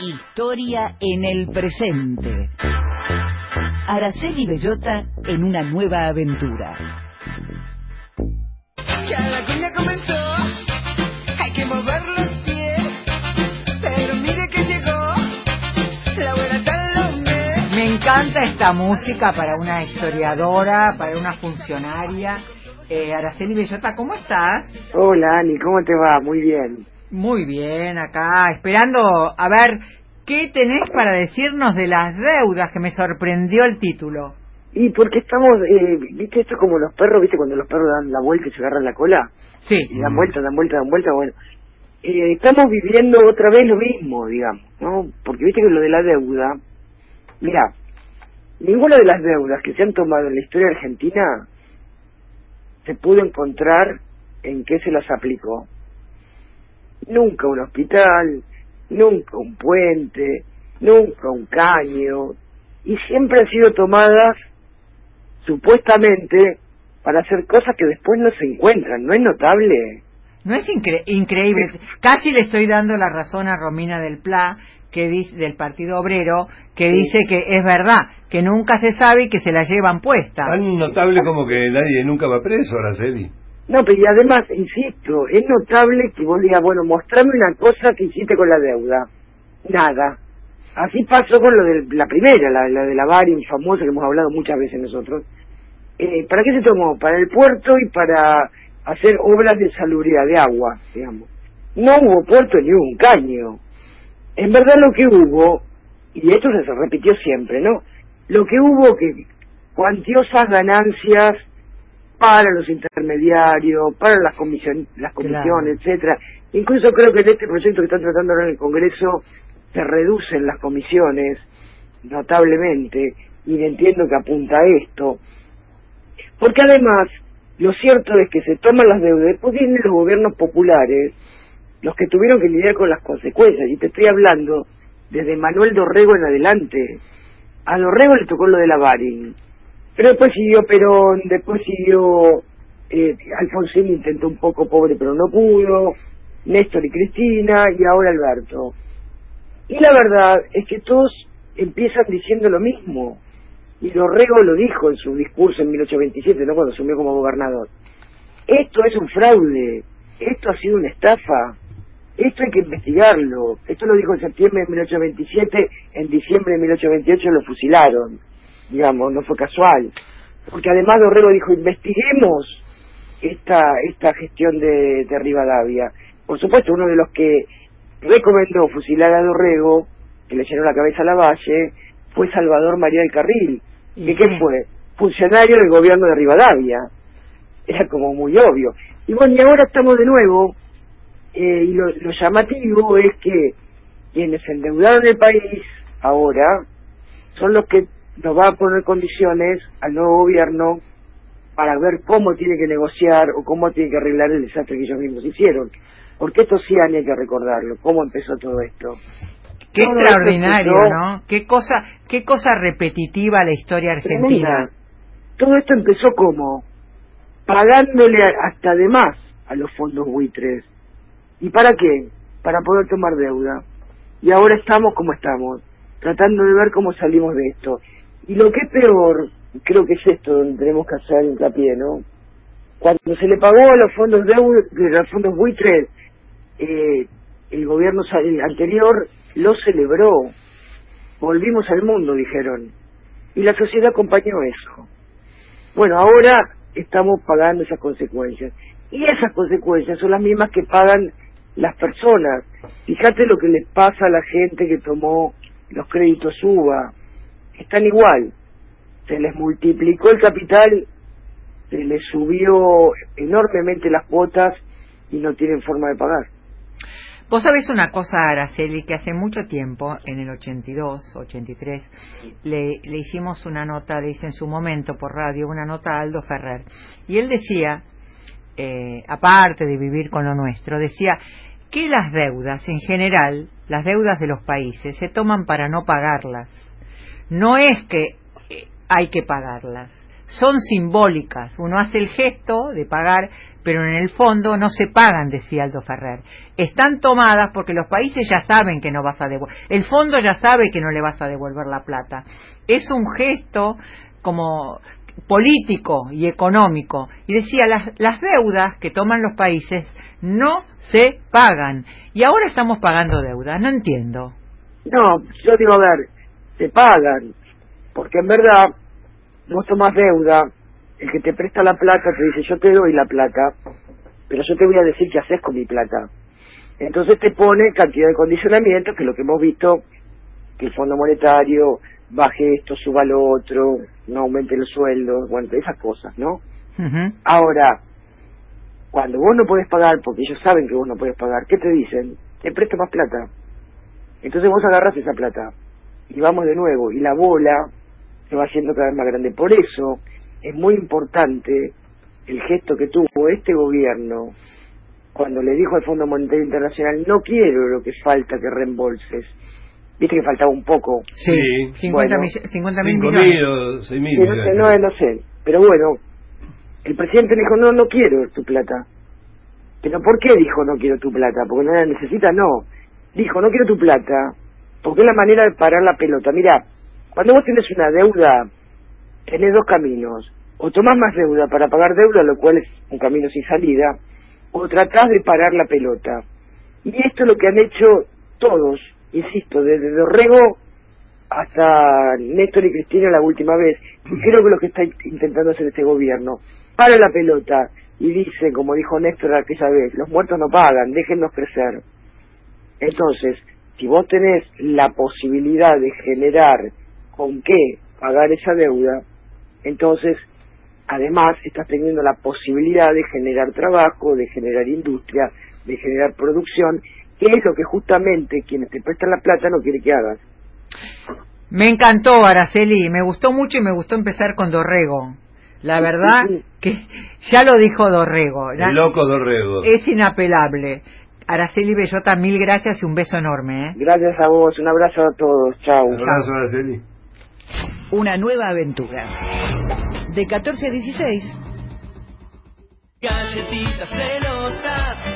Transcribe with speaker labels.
Speaker 1: Historia en el presente. Araceli Bellota en una nueva aventura.
Speaker 2: Ya la cuña comenzó, hay que mover los pies, pero mire que llegó la buena Salomé.
Speaker 3: Me encanta esta música para una historiadora, para una funcionaria. Eh, Araceli Bellota, ¿cómo estás?
Speaker 4: Hola Ani, ¿cómo te va? Muy bien.
Speaker 3: Muy bien, acá, esperando a ver qué tenés para decirnos de las deudas, que me sorprendió el título.
Speaker 4: Y porque estamos, eh, viste esto es como los perros, viste cuando los perros dan la vuelta y se agarran la cola,
Speaker 3: Sí,
Speaker 4: y dan vuelta, dan vuelta, dan vuelta, bueno. Eh, estamos viviendo otra vez lo mismo, digamos, ¿no? Porque viste que lo de la deuda, mira, ninguna de las deudas que se han tomado en la historia argentina se pudo encontrar en qué se las aplicó. Nunca un hospital, nunca un puente, nunca un caño, y siempre han sido tomadas supuestamente para hacer cosas que después no se encuentran, ¿no es notable?
Speaker 3: ¿no es incre- increíble? Casi le estoy dando la razón a Romina del Pla, que dice, del Partido Obrero, que
Speaker 4: Sí.
Speaker 3: dice que es verdad, que nunca se sabe y que se la llevan puesta.
Speaker 5: Tan notable como que nadie nunca va preso, Araceli.
Speaker 4: No, pero y además, insisto, es notable que vos digas, bueno, mostrame una cosa que hiciste con la deuda. Nada. Así pasó con lo de la primera, la, la de la Barin famosa que hemos hablado muchas veces nosotros. Eh, ¿Para qué se tomó? Para el puerto y para hacer obras de salubridad de agua, digamos. No hubo puerto ni un caño. En verdad lo que hubo, y esto se repitió siempre, ¿no? Lo que hubo que cuantiosas ganancias para los intermediarios, para las, comisión, las comisiones, etcétera. Incluso creo que en este proyecto que están tratando ahora en el Congreso se reducen las comisiones notablemente y entiendo que apunta a esto. Porque además, lo cierto es que se toman las deudas, después vienen los gobiernos populares, los que tuvieron que lidiar con las consecuencias, y te estoy hablando desde Manuel Dorrego en adelante. A Dorrego le tocó lo de la Barin, pero después siguió Perón, después siguió eh, Alfonsín intentó un poco pobre pero no pudo, Néstor y Cristina y ahora Alberto. Y la verdad es que todos empiezan diciendo lo mismo. Y Dorrego lo dijo en su discurso en 1827, ¿no? cuando asumió como gobernador. Esto es un fraude, esto ha sido una estafa, esto hay que investigarlo. Esto lo dijo en septiembre de 1827, en diciembre de 1828 lo fusilaron, digamos, no fue casual. Porque además Dorrego dijo, investiguemos esta, esta gestión de, de Rivadavia. Por supuesto, uno de los que recomendó fusilar a Dorrego, que le llenó la cabeza a la valle, fue Salvador María del Carril.
Speaker 3: Y
Speaker 4: ¿Que qué fue? Funcionario del gobierno de Rivadavia. Era como muy obvio. Y bueno, y ahora estamos de nuevo, eh, y lo, lo llamativo es que quienes endeudaron el país ahora son los que nos va a poner condiciones al nuevo gobierno para ver cómo tiene que negociar o cómo tiene que arreglar el desastre que ellos mismos hicieron. Porque esto sí hay que recordarlo, cómo empezó todo esto.
Speaker 3: Qué
Speaker 4: Todo
Speaker 3: extraordinario,
Speaker 4: esto empezó-
Speaker 3: ¿no? Qué cosa, qué cosa repetitiva la historia argentina.
Speaker 4: Tremenda. Todo esto empezó como pagándole hasta de más a los fondos buitres. ¿Y para qué? Para poder tomar deuda. Y ahora estamos como estamos, tratando de ver cómo salimos de esto. Y lo que es peor, creo que es esto donde tenemos que hacer hincapié, ¿no? Cuando se le pagó a los fondos deu- de los fondos buitres, eh, el gobierno anterior lo celebró. Volvimos al mundo, dijeron. Y la sociedad acompañó eso. Bueno, ahora estamos pagando esas consecuencias. Y esas consecuencias son las mismas que pagan las personas. Fíjate lo que les pasa a la gente que tomó los créditos UBA. Están igual. Se les multiplicó el capital, se les subió enormemente las cuotas y no tienen forma de pagar.
Speaker 3: Vos sabés una cosa, Araceli, que hace mucho tiempo, en el 82, 83, le, le hicimos una nota, le en su momento por radio, una nota a Aldo Ferrer. Y él decía, eh, aparte de vivir con lo nuestro, decía que las deudas, en general, las deudas de los países, se toman para no pagarlas. No es que eh, hay que pagarlas, son simbólicas. Uno hace el gesto de pagar, pero en el fondo no se pagan, decía Aldo Ferrer. Están tomadas porque los países ya saben que no vas a devolver. El fondo ya sabe que no le vas a devolver la plata. Es un gesto como político y económico. Y decía, las, las deudas que toman los países no se pagan. Y ahora estamos pagando deudas. No entiendo.
Speaker 4: No, yo digo, a ver, se pagan, porque en verdad vos tomás deuda, el que te presta la plata te dice, yo te doy la plata, pero yo te voy a decir qué haces con mi plata. Entonces te pone cantidad de condicionamientos, que es lo que hemos visto, que el Fondo Monetario baje esto, suba lo otro, no aumente los sueldos, bueno, esas cosas, ¿no? Ahora, cuando vos no podés pagar, porque ellos saben que vos no podés pagar, ¿qué te dicen? Te presto más plata. Entonces vos agarrás esa plata y vamos de nuevo, y la bola se va haciendo cada vez más grande. Por eso es muy importante el gesto que tuvo este gobierno cuando le dijo al Fondo Monetario Internacional, no quiero lo que falta que reembolses. Viste que faltaba un poco.
Speaker 3: Sí,
Speaker 5: Sí.
Speaker 3: 50,
Speaker 4: Bueno,
Speaker 3: mill- 50 mil millones.
Speaker 5: mil o seis mil.
Speaker 4: Que no sé, no, no sé. Pero bueno, el presidente le dijo, no, no quiero tu plata. Pero ¿por qué dijo no quiero tu plata? ¿Porque no la necesita? No. Dijo, no quiero tu plata, porque es la manera de parar la pelota. Mira, cuando vos tienes una deuda, tenés dos caminos. O tomás más deuda para pagar deuda, lo cual es un camino sin salida, o tratás de parar la pelota. Y esto es lo que han hecho todos, insisto, desde Dorrego hasta Néstor y Cristina la última vez, y creo que lo que está intentando hacer este gobierno, para la pelota y dice, como dijo Néstor aquella vez, los muertos no pagan, déjennos crecer. Entonces, si vos tenés la posibilidad de generar con qué pagar esa deuda, entonces, además, estás teniendo la posibilidad de generar trabajo, de generar industria, de generar producción, que es lo que justamente quienes te prestan la plata no quiere que hagas.
Speaker 3: Me encantó, Araceli, me gustó mucho y me gustó empezar con Dorrego. La verdad que ya lo dijo Dorrego,
Speaker 5: loco Dorrego.
Speaker 3: es inapelable. Araceli Bellota, mil gracias y un beso enorme. ¿eh?
Speaker 4: Gracias a vos, un abrazo a todos, chau.
Speaker 5: Un abrazo, Araceli.
Speaker 1: Una nueva aventura. De 14 a 16.
Speaker 2: Galletitas celosas